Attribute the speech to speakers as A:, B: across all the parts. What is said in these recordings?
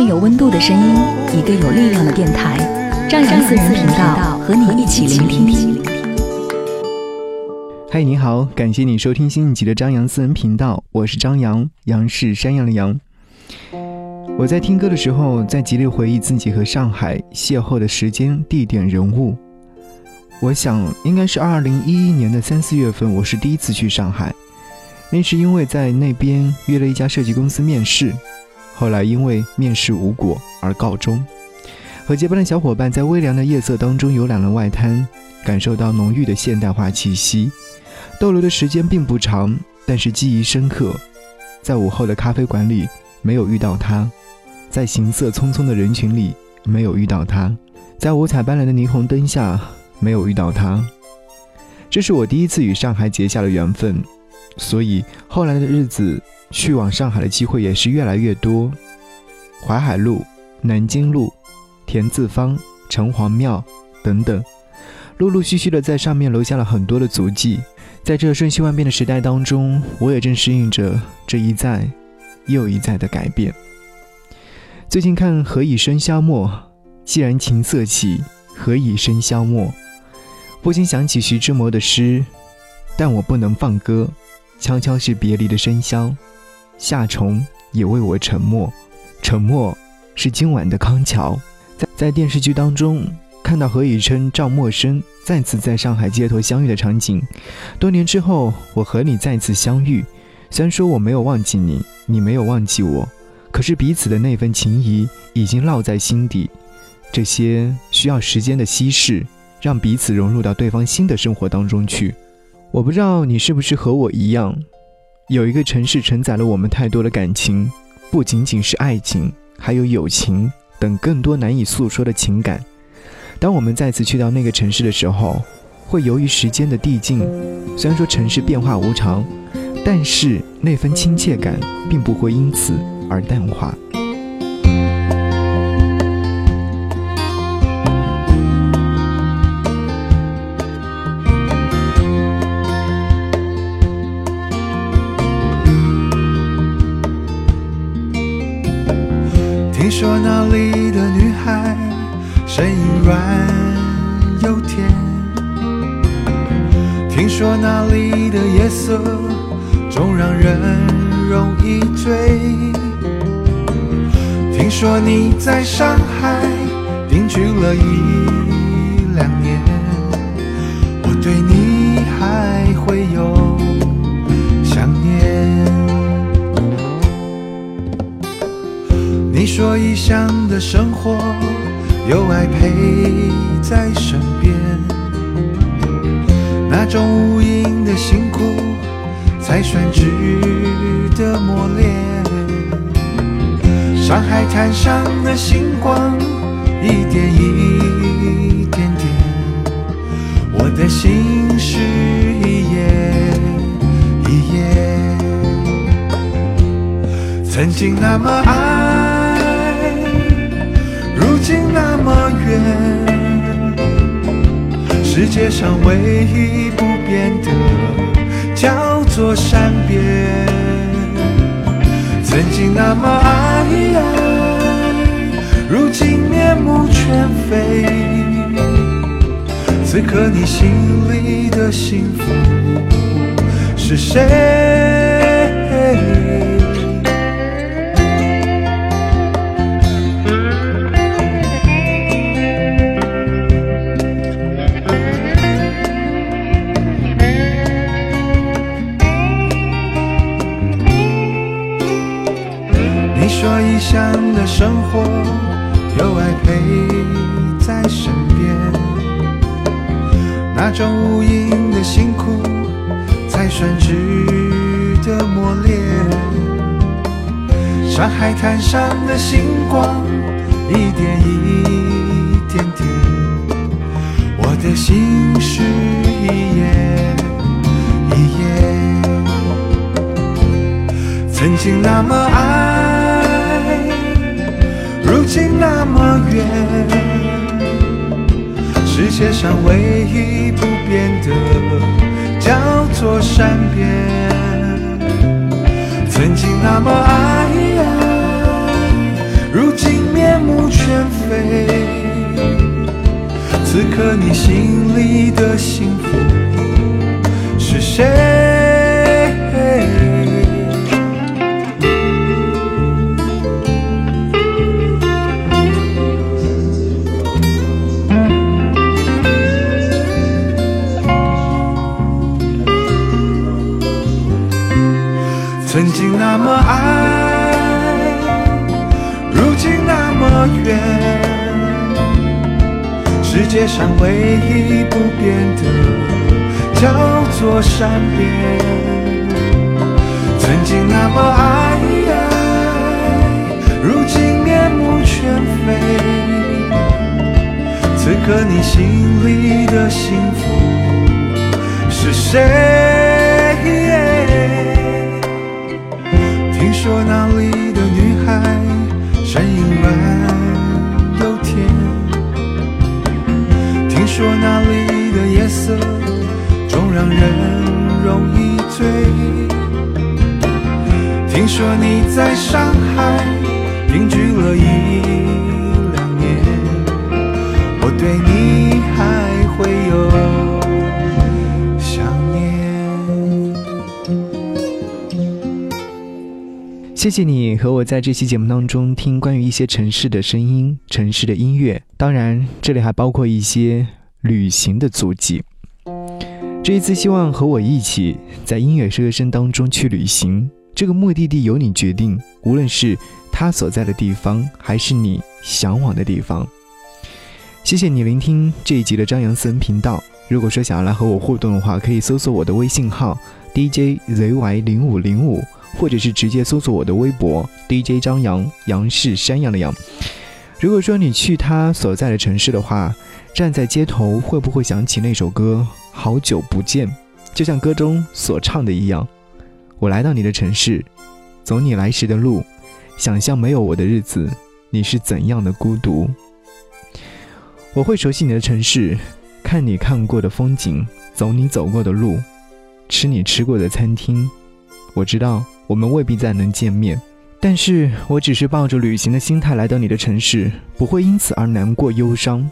A: 一份有温度的声音，一个有力量的电台，张扬私人频道和你一起聆听。
B: 嗨，你好，感谢你收听新一集的张扬私人频道，我是张扬，杨是山羊的羊。我在听歌的时候，在极力回忆自己和上海邂逅的时间、地点、人物。我想，应该是二零一一年的三四月份，我是第一次去上海，那是因为在那边约了一家设计公司面试。后来因为面试无果而告终，和结伴的小伙伴在微凉的夜色当中游览了外滩，感受到浓郁的现代化气息。逗留的时间并不长，但是记忆深刻。在午后的咖啡馆里没有遇到他，在行色匆匆的人群里没有遇到他，在五彩斑斓的霓虹灯下没有遇到他。这是我第一次与上海结下了缘分，所以后来的日子。去往上海的机会也是越来越多，淮海路、南京路、田字坊、城隍庙等等，陆陆续续的在上面留下了很多的足迹。在这瞬息万变的时代当中，我也正适应着这一再又一再的改变。最近看《何以笙箫默》，既然琴瑟起，何以笙箫默？不禁想起徐志摩的诗：“但我不能放歌，悄悄是别离的笙箫。”夏虫也为我沉默，沉默是今晚的康桥。在在电视剧当中看到何以琛、赵默笙再次在上海街头相遇的场景，多年之后我和你再次相遇，虽然说我没有忘记你，你没有忘记我，可是彼此的那份情谊已经烙在心底。这些需要时间的稀释，让彼此融入到对方新的生活当中去。我不知道你是不是和我一样。有一个城市承载了我们太多的感情，不仅仅是爱情，还有友情等更多难以诉说的情感。当我们再次去到那个城市的时候，会由于时间的递进，虽然说城市变化无常，但是那份亲切感并不会因此而淡化。
C: 说那里的女孩声音软又甜，听说那里的夜色总让人容易醉，听说你在上海定居了一两年，我对你还会有你说异乡的生活有爱陪在身边，那种无垠的辛苦才算值得磨练。上海滩上的星光一点一点点，我的心事一页一页，曾经那么爱。经那么远，世界上唯一不变的叫做善变。曾经那么爱，如今面目全非。此刻你心里的幸福是谁？的生活，有爱陪在身边，那种无垠的辛苦才算值得磨练。上海滩上的星光一点一点点，我的心事一页一页，曾经那么爱，如今那么远，世界上唯一不变的叫做善变。曾经那么爱，如今面目全非。此刻你心里的幸福是谁？那么爱，如今那么远。世界上唯一不变的叫做善变。曾经那么爱，如今面目全非。此刻你心里的幸福是谁？说那里的女孩声音软又甜，听说那里的夜色总让人容易醉，听说你在上海定居了一
B: 谢谢你和我在这期节目当中听关于一些城市的声音、城市的音乐，当然这里还包括一些旅行的足迹。这一次希望和我一起在音乐声声当中去旅行，这个目的地由你决定，无论是他所在的地方，还是你向往的地方。谢谢你聆听这一集的张扬私人频道。如果说想要来和我互动的话，可以搜索我的微信号 DJZY 零五零五。或者是直接搜索我的微博 DJ 张扬，杨是山羊的羊。如果说你去他所在的城市的话，站在街头会不会想起那首歌《好久不见》？就像歌中所唱的一样，我来到你的城市，走你来时的路，想象没有我的日子，你是怎样的孤独？我会熟悉你的城市，看你看过的风景，走你走过的路，吃你吃过的餐厅。我知道。我们未必再能见面，但是我只是抱着旅行的心态来到你的城市，不会因此而难过忧伤。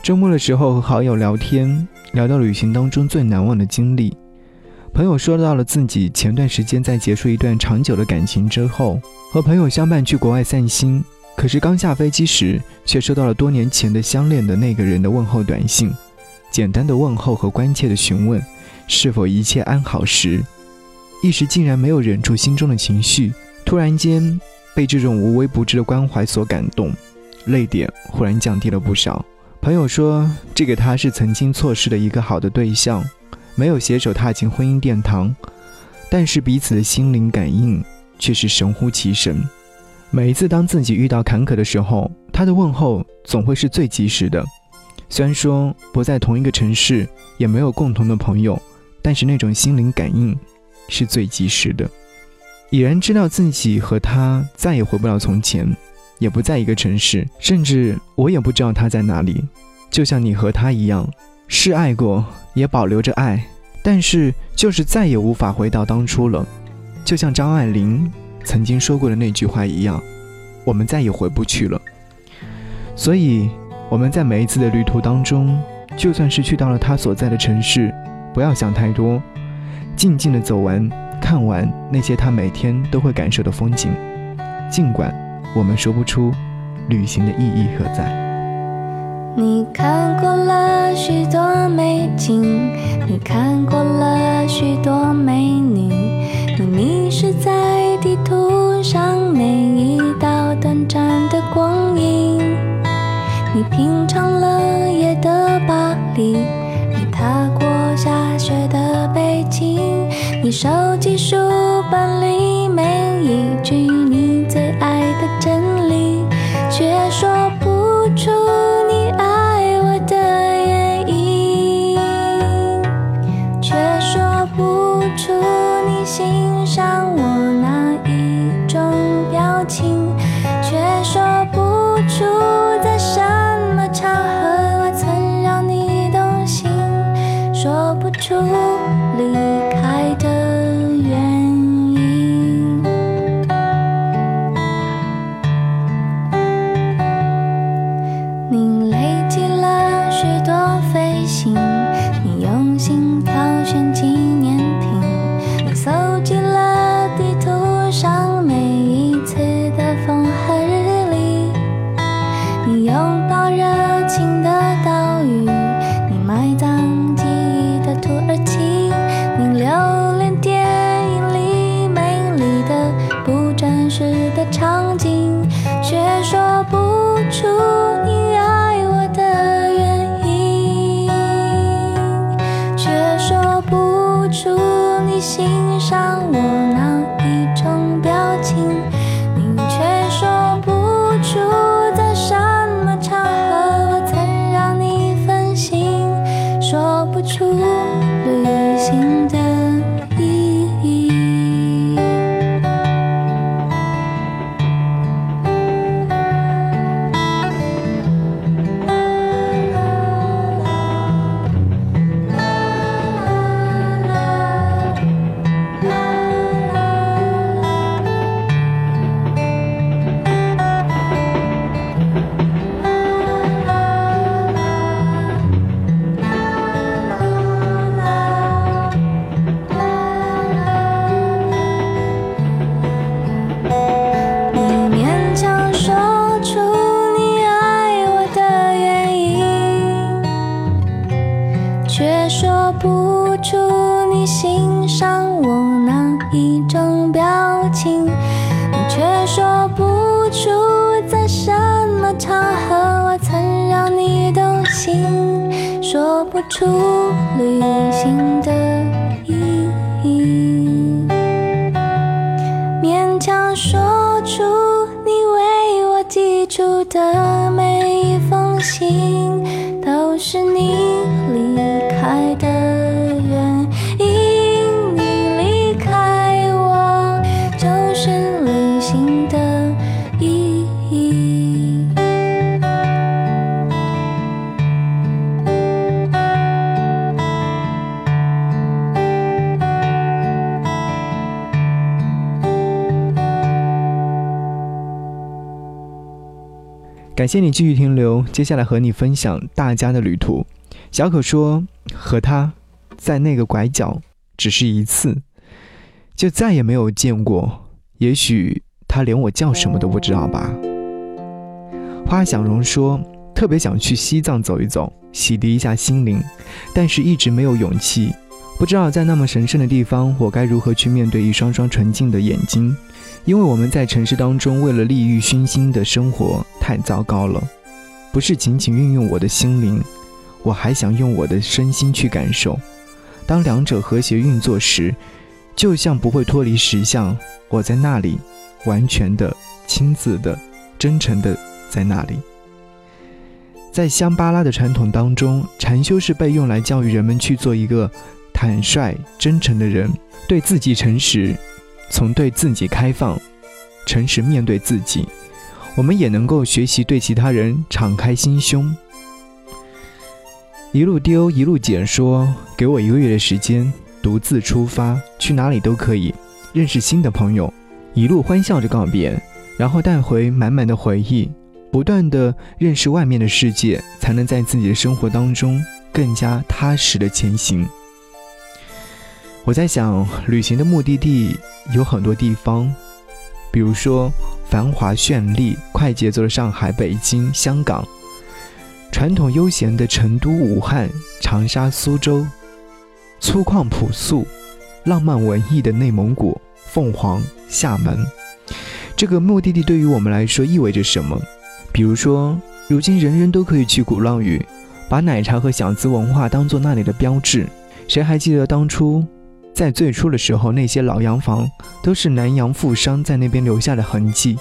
B: 周末的时候和好友聊天，聊到旅行当中最难忘的经历。朋友说到了自己前段时间在结束一段长久的感情之后，和朋友相伴去国外散心，可是刚下飞机时，却收到了多年前的相恋的那个人的问候短信，简单的问候和关切的询问，是否一切安好时。一时竟然没有忍住心中的情绪，突然间被这种无微不至的关怀所感动，泪点忽然降低了不少。朋友说，这个他是曾经错失的一个好的对象，没有携手踏进婚姻殿堂，但是彼此的心灵感应却是神乎其神。每一次当自己遇到坎坷的时候，他的问候总会是最及时的。虽然说不在同一个城市，也没有共同的朋友，但是那种心灵感应。是最及时的，已然知道自己和他再也回不了从前，也不在一个城市，甚至我也不知道他在哪里。就像你和他一样，是爱过，也保留着爱，但是就是再也无法回到当初了。就像张爱玲曾经说过的那句话一样，我们再也回不去了。所以我们在每一次的旅途当中，就算是去到了他所在的城市，不要想太多。静静的走完，看完那些他每天都会感受的风景，尽管我们说不出旅行的意义何在。
D: 你看过了许多美景，你看过了许多美女，你迷失在地图上每一道短暂的光影，你品尝了夜的巴黎。你手机书本里每一句你最爱的真理，却说
E: 不出你爱我的原因，却说不出你欣赏我哪一种表情，却说不。听，说不出旅行的
B: 感谢你继续停留，接下来和你分享大家的旅途。小可说，和他在那个拐角只是一次，就再也没有见过。也许他连我叫什么都不知道吧。花想容说，特别想去西藏走一走，洗涤一下心灵，但是一直没有勇气。不知道在那么神圣的地方，我该如何去面对一双双纯净的眼睛？因为我们在城市当中为了利欲熏心的生活太糟糕了，不是仅仅运用我的心灵，我还想用我的身心去感受。当两者和谐运作时，就像不会脱离实相，我在那里，完全的、亲自的、真诚的在那里。在香巴拉的传统当中，禅修是被用来教育人们去做一个坦率、真诚的人，对自己诚实。从对自己开放、诚实面对自己，我们也能够学习对其他人敞开心胸。一路丢一路捡说：“给我一个月的时间，独自出发，去哪里都可以，认识新的朋友，一路欢笑着告别，然后带回满满的回忆，不断的认识外面的世界，才能在自己的生活当中更加踏实的前行。”我在想，旅行的目的地有很多地方，比如说繁华绚丽、快节奏的上海、北京、香港，传统悠闲的成都、武汉、长沙、苏州，粗犷朴素、浪漫文艺的内蒙古、凤凰、厦门。这个目的地对于我们来说意味着什么？比如说，如今人人都可以去鼓浪屿，把奶茶和小资文化当做那里的标志。谁还记得当初？在最初的时候，那些老洋房都是南洋富商在那边留下的痕迹。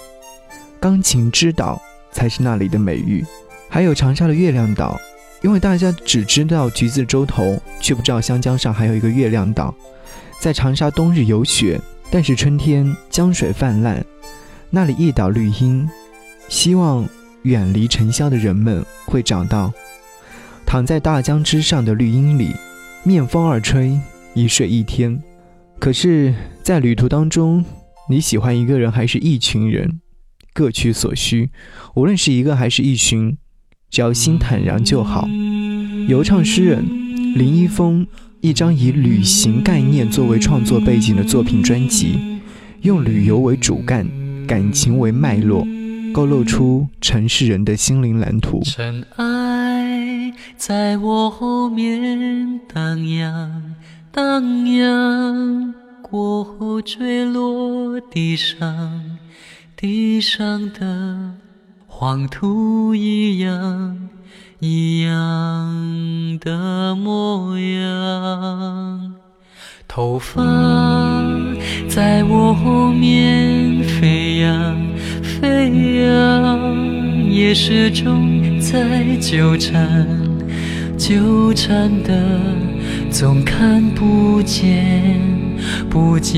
B: 钢琴之岛才是那里的美誉，还有长沙的月亮岛，因为大家只知道橘子洲头，却不知道湘江上还有一个月亮岛。在长沙冬日有雪，但是春天江水泛滥，那里一岛绿荫，希望远离尘嚣的人们会找到。躺在大江之上的绿荫里，面风二吹，一睡一天。可是，在旅途当中，你喜欢一个人还是一群人，各取所需。无论是一个还是一群，只要心坦然就好。游唱诗人林一峰，一张以旅行概念作为创作背景的作品专辑，用旅游为主干，感情为脉络，勾勒出城市人的心灵蓝图。
F: 尘埃在我后面荡漾。荡漾过后坠落地上，地上的黄土一样一样的模样。头发在我后面飞扬飞扬，也始终在纠缠纠缠的。总看不见，不见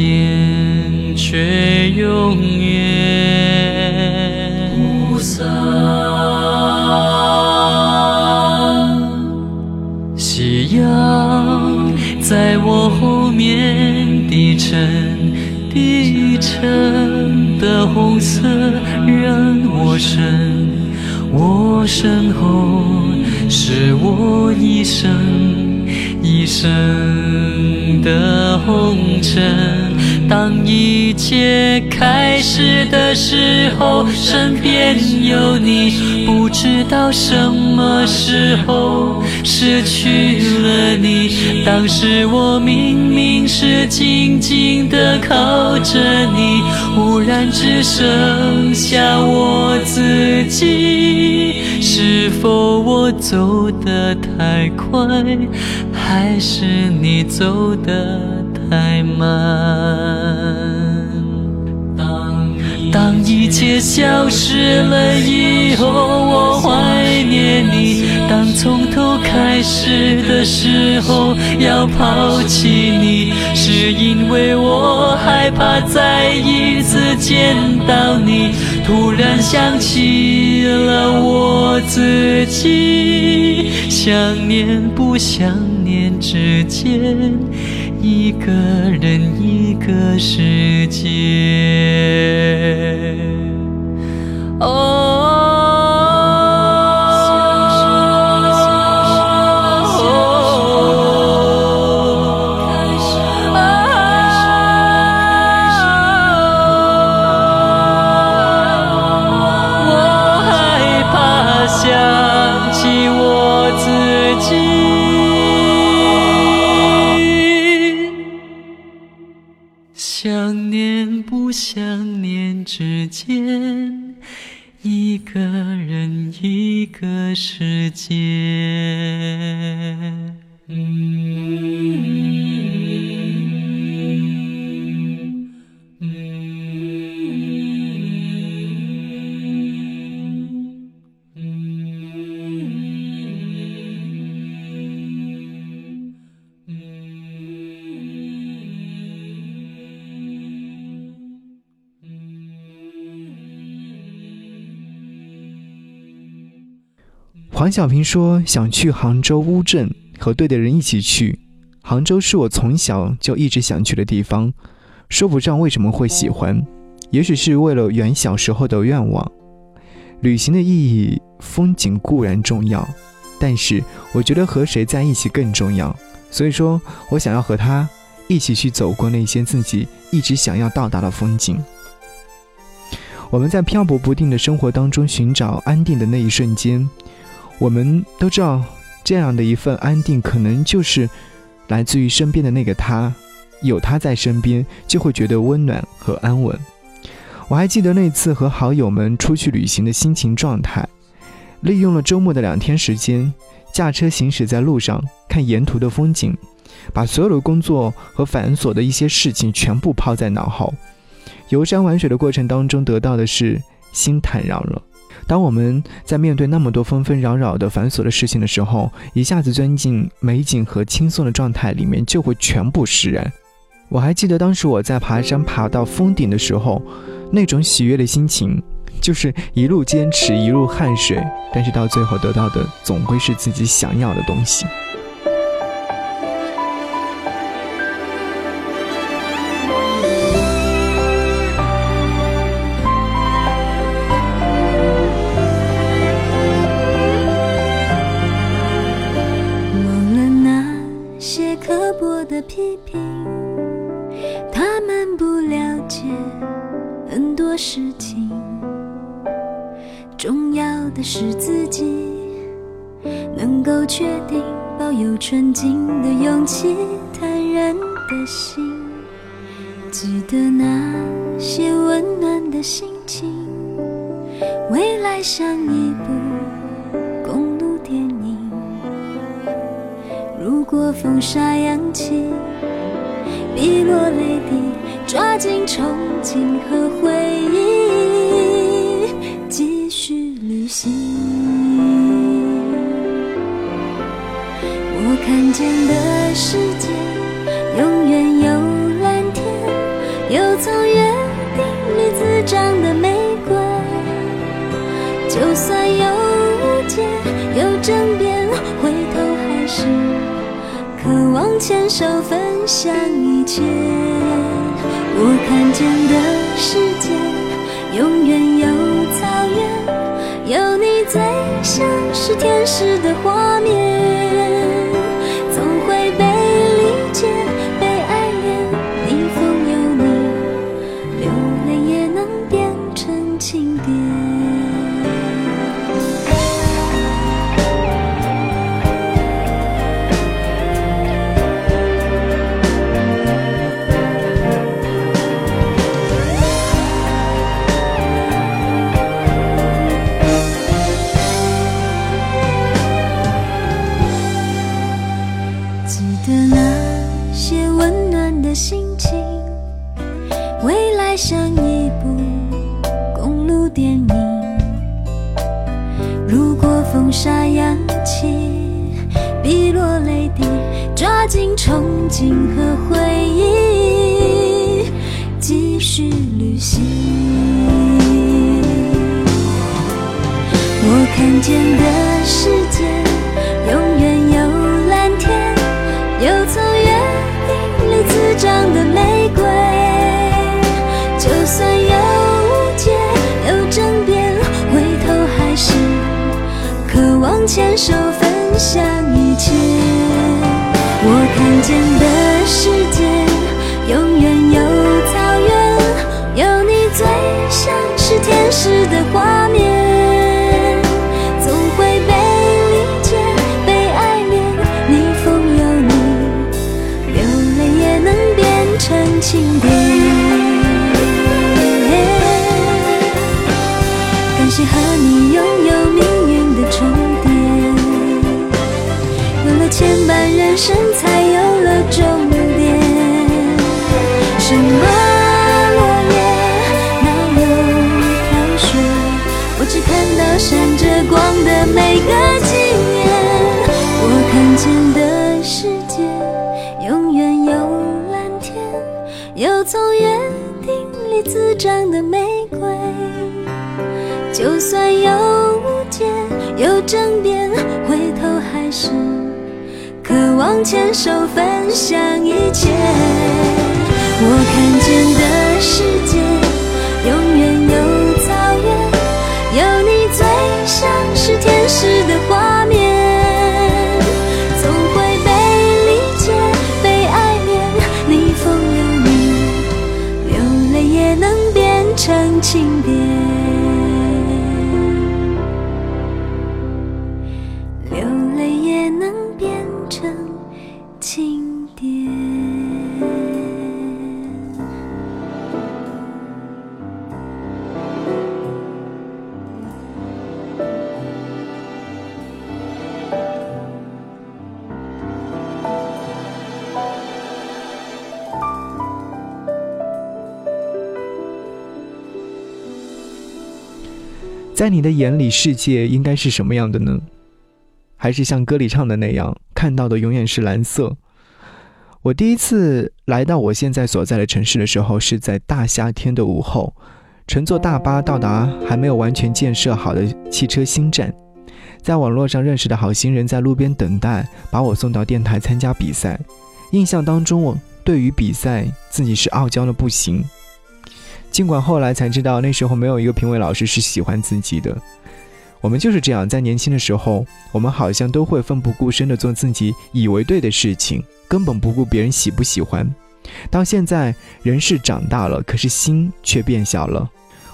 F: 却永远不散。夕阳在我后面低沉，低沉的红色让我身，我身后是我一生。一生的红尘，当一切开始的时候，身边有你，不知道什么时候失去了你。当时我明明是静静的靠着你，忽然只剩下我自己。是否我走得太快？还是你走得太慢？当一切消失了以后，我怀念你。当从头开始的时候，要抛弃你，是因为我害怕再一次见到你。突然想起了我自己，想念不想。念之间，一个人一个世界。哦。想念不想念之间一个人一个世界。
B: 黄小平说：“想去杭州乌镇，和对的人一起去。杭州是我从小就一直想去的地方，说不上为什么会喜欢，也许是为了圆小时候的愿望。旅行的意义，风景固然重要，但是我觉得和谁在一起更重要。所以说我想要和他一起去走过那些自己一直想要到达的风景。我们在漂泊不定的生活当中寻找安定的那一瞬间。”我们都知道，这样的一份安定，可能就是来自于身边的那个他。有他在身边，就会觉得温暖和安稳。我还记得那次和好友们出去旅行的心情状态，利用了周末的两天时间，驾车行驶在路上，看沿途的风景，把所有的工作和繁琐的一些事情全部抛在脑后。游山玩水的过程当中，得到的是心坦然了。当我们在面对那么多纷纷扰扰的繁琐的事情的时候，一下子钻进美景和轻松的状态里面，就会全部释然。我还记得当时我在爬山爬到峰顶的时候，那种喜悦的心情，就是一路坚持，一路汗水，但是到最后得到的总归是自己想要的东西。
D: 有纯净的勇气，坦然的心。记得那些温暖的心情，未来像一部公路电影。如果风沙扬起，碧落泪滴，抓紧憧憬和回忆，看见的世界，永远有蓝天，有从约定里滋长的玫瑰。就算有误解，有争辩，回头还是渴望牵手分享一切。我看见的世界，永远有草原，有你最像是天使的画面，风沙扬起，碧落泪滴，抓紧憧憬和回忆，继续旅行。我看见的是，牵手分享一切。我看见的身，才有了终点。什么落叶，哪有飘雪？我只看到闪着光的每个纪念。我看见的世界，永远有蓝天，有从约定里滋长的玫瑰。就算有误解，有争辩，回头还是渴望牵手分享一切。我看见的世界，永远有草原，有你最像是天使的花
B: 在你的眼里，世界应该是什么样的呢？还是像歌里唱的那样，看到的永远是蓝色？我第一次来到我现在所在的城市的时候，是在大夏天的午后，乘坐大巴到达还没有完全建设好的汽车新站，在网络上认识的好心人在路边等待，把我送到电台参加比赛。印象当中，我对于比赛自己是傲娇的不行，尽管后来才知道那时候没有一个评委老师是喜欢自己的。我们就是这样，在年轻的时候，我们好像都会奋不顾身地做自己以为对的事情。根本不顾别人喜不喜欢。到现在，人是长大了，可是心却变小了。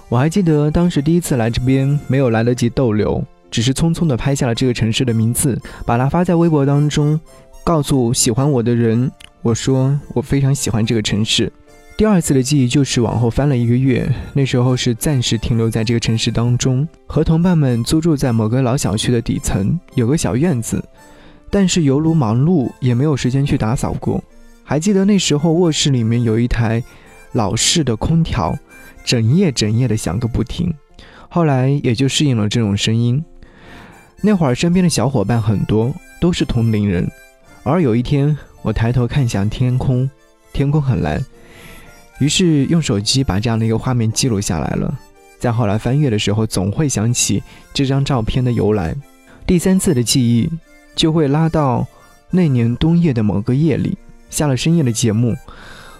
B: 我还记得当时第一次来这边，没有来得及逗留，只是匆匆地拍下了这个城市的名字，把它发在微博当中，告诉喜欢我的人，我说我非常喜欢这个城市。第二次的记忆就是往后翻了一个月，那时候是暂时停留在这个城市当中，和同伴们租住在某个老小区的底层，有个小院子。但是犹如忙碌，也没有时间去打扫过。还记得那时候卧室里面有一台老式的空调，整夜整夜的响个不停。后来也就适应了这种声音。那会儿身边的小伙伴很多，都是同龄人。而有一天，我抬头看向天空，天空很蓝，于是用手机把这样的一个画面记录下来了。在后来翻阅的时候，总会想起这张照片的由来。第三次的记忆。就会拉到那年冬夜的某个夜里，下了深夜的节目，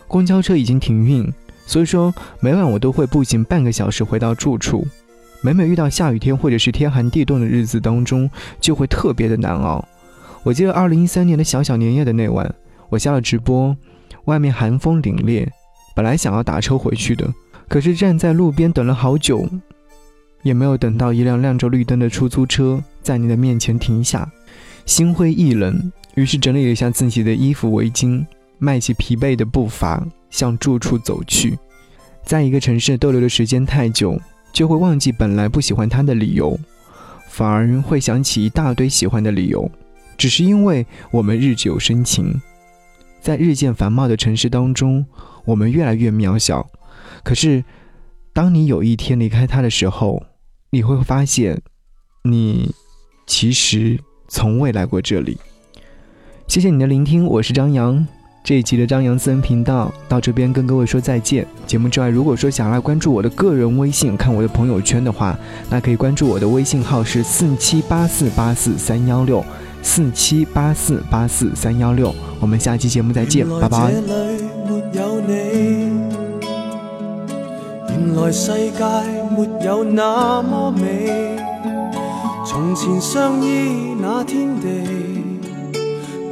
B: 公交车已经停运，所以说每晚我都会步行半个小时回到住处。每每遇到下雨天或者是天寒地冻的日子当中，就会特别的难熬。我记得二零一三年的小小年夜的那晚，我下了直播，外面寒风凛冽，本来想要打车回去的，可是站在路边等了好久，也没有等到一辆亮着绿灯的出租车在你的面前停下。心灰意冷，于是整理了一下自己的衣服围巾，迈起疲惫的步伐向住处走去。在一个城市逗留的时间太久，就会忘记本来不喜欢他的理由，反而会想起一大堆喜欢的理由。只是因为我们日久生情，在日渐繁茂的城市当中，我们越来越渺小。可是，当你有一天离开他的时候，你会发现，你其实。从未来过这里，谢谢你的聆听，我是张扬。这一集的张扬私人频道到这边跟各位说再见。节目之外，如果说想来关注我的个人微信，看我的朋友圈的话，那可以关注我的微信号是四七八四八四三幺六四七八四八四三幺六。我们下期节目再见，拜拜。有你原来世界没有那么美。从前相依那天地，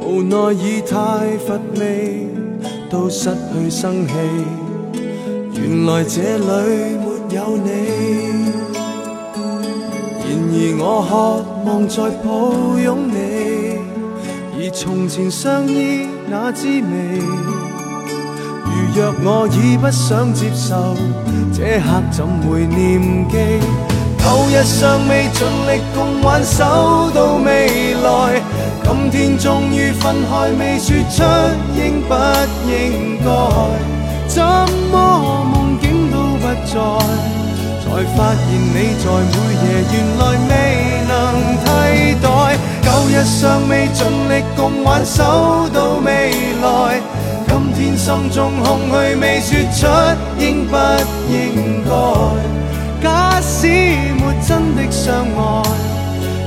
B: 无奈已太乏味，都失去生气。原来这里没有你，然而我渴望再抱拥你，而从前相依那滋味，若我已不想接受，这刻怎会念记？旧日尚未尽力共挽手到未来，今天终于分开，未说出应不应该。怎么梦境都不在，才发现你在每夜，原来未能替代。旧日尚未尽力共挽手到未来，天心中空虚，未说出应不应该。假使没真的相爱，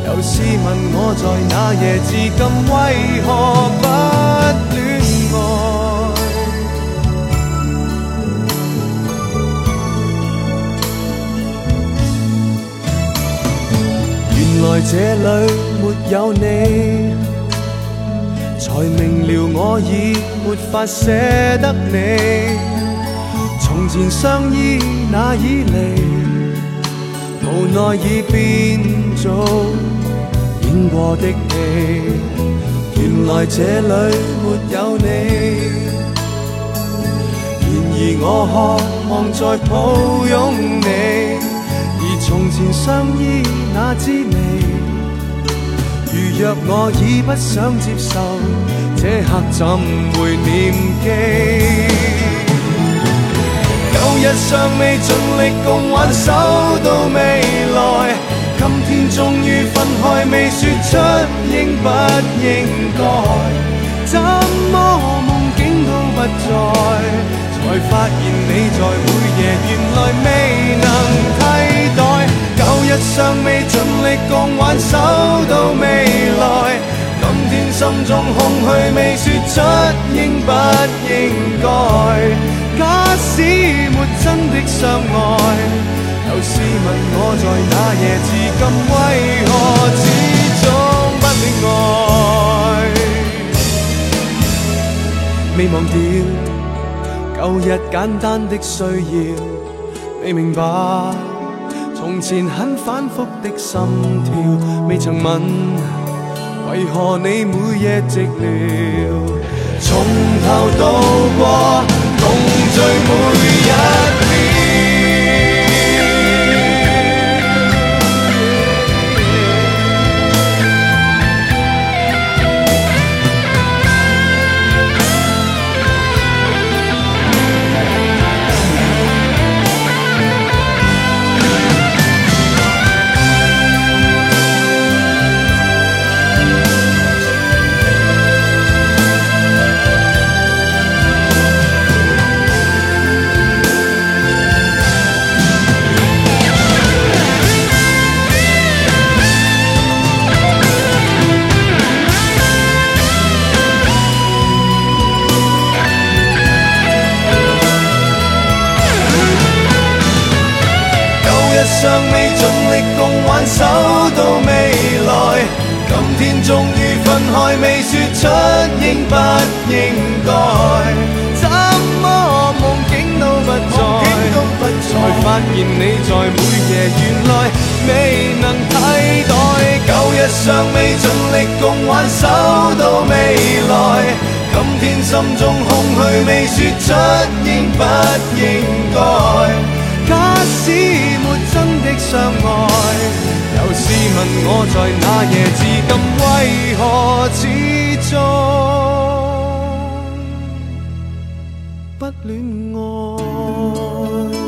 B: 又试问我在那夜至今为何不恋爱？原来这里没有你，才明了我已没法舍得你。从前相依那以离。无奈已变做演过的戏，原来这里没有你。然而我渴望再抱拥你，而从前相依那滋味。如若我已不想接受，这刻怎会念记？旧日尚未尽力共挽手到未来，今天终于分开，未说出应不应该，怎么梦境都不？
C: 在。才发现你在每夜原来未能替代，舊日尚未盡力共挽手到未來，今天心中空虛未說出應不應該。假使沒真的相愛，又試問我在那夜至今為何始終不戀愛，未忘掉。舊日簡單的需要，未明白从前很反复的心跳，未曾问，为何你每夜寂寥，从头到过共聚每一秒。挽手到未來，今天終於分开，未說出應不應該。怎麼夢境都不在，才發現你在每夜原來未能替代。旧日尚未盡力共挽手到未來，今天心中空虛未說出應不應該。相爱，又试问我在那夜至今为何始终不恋爱？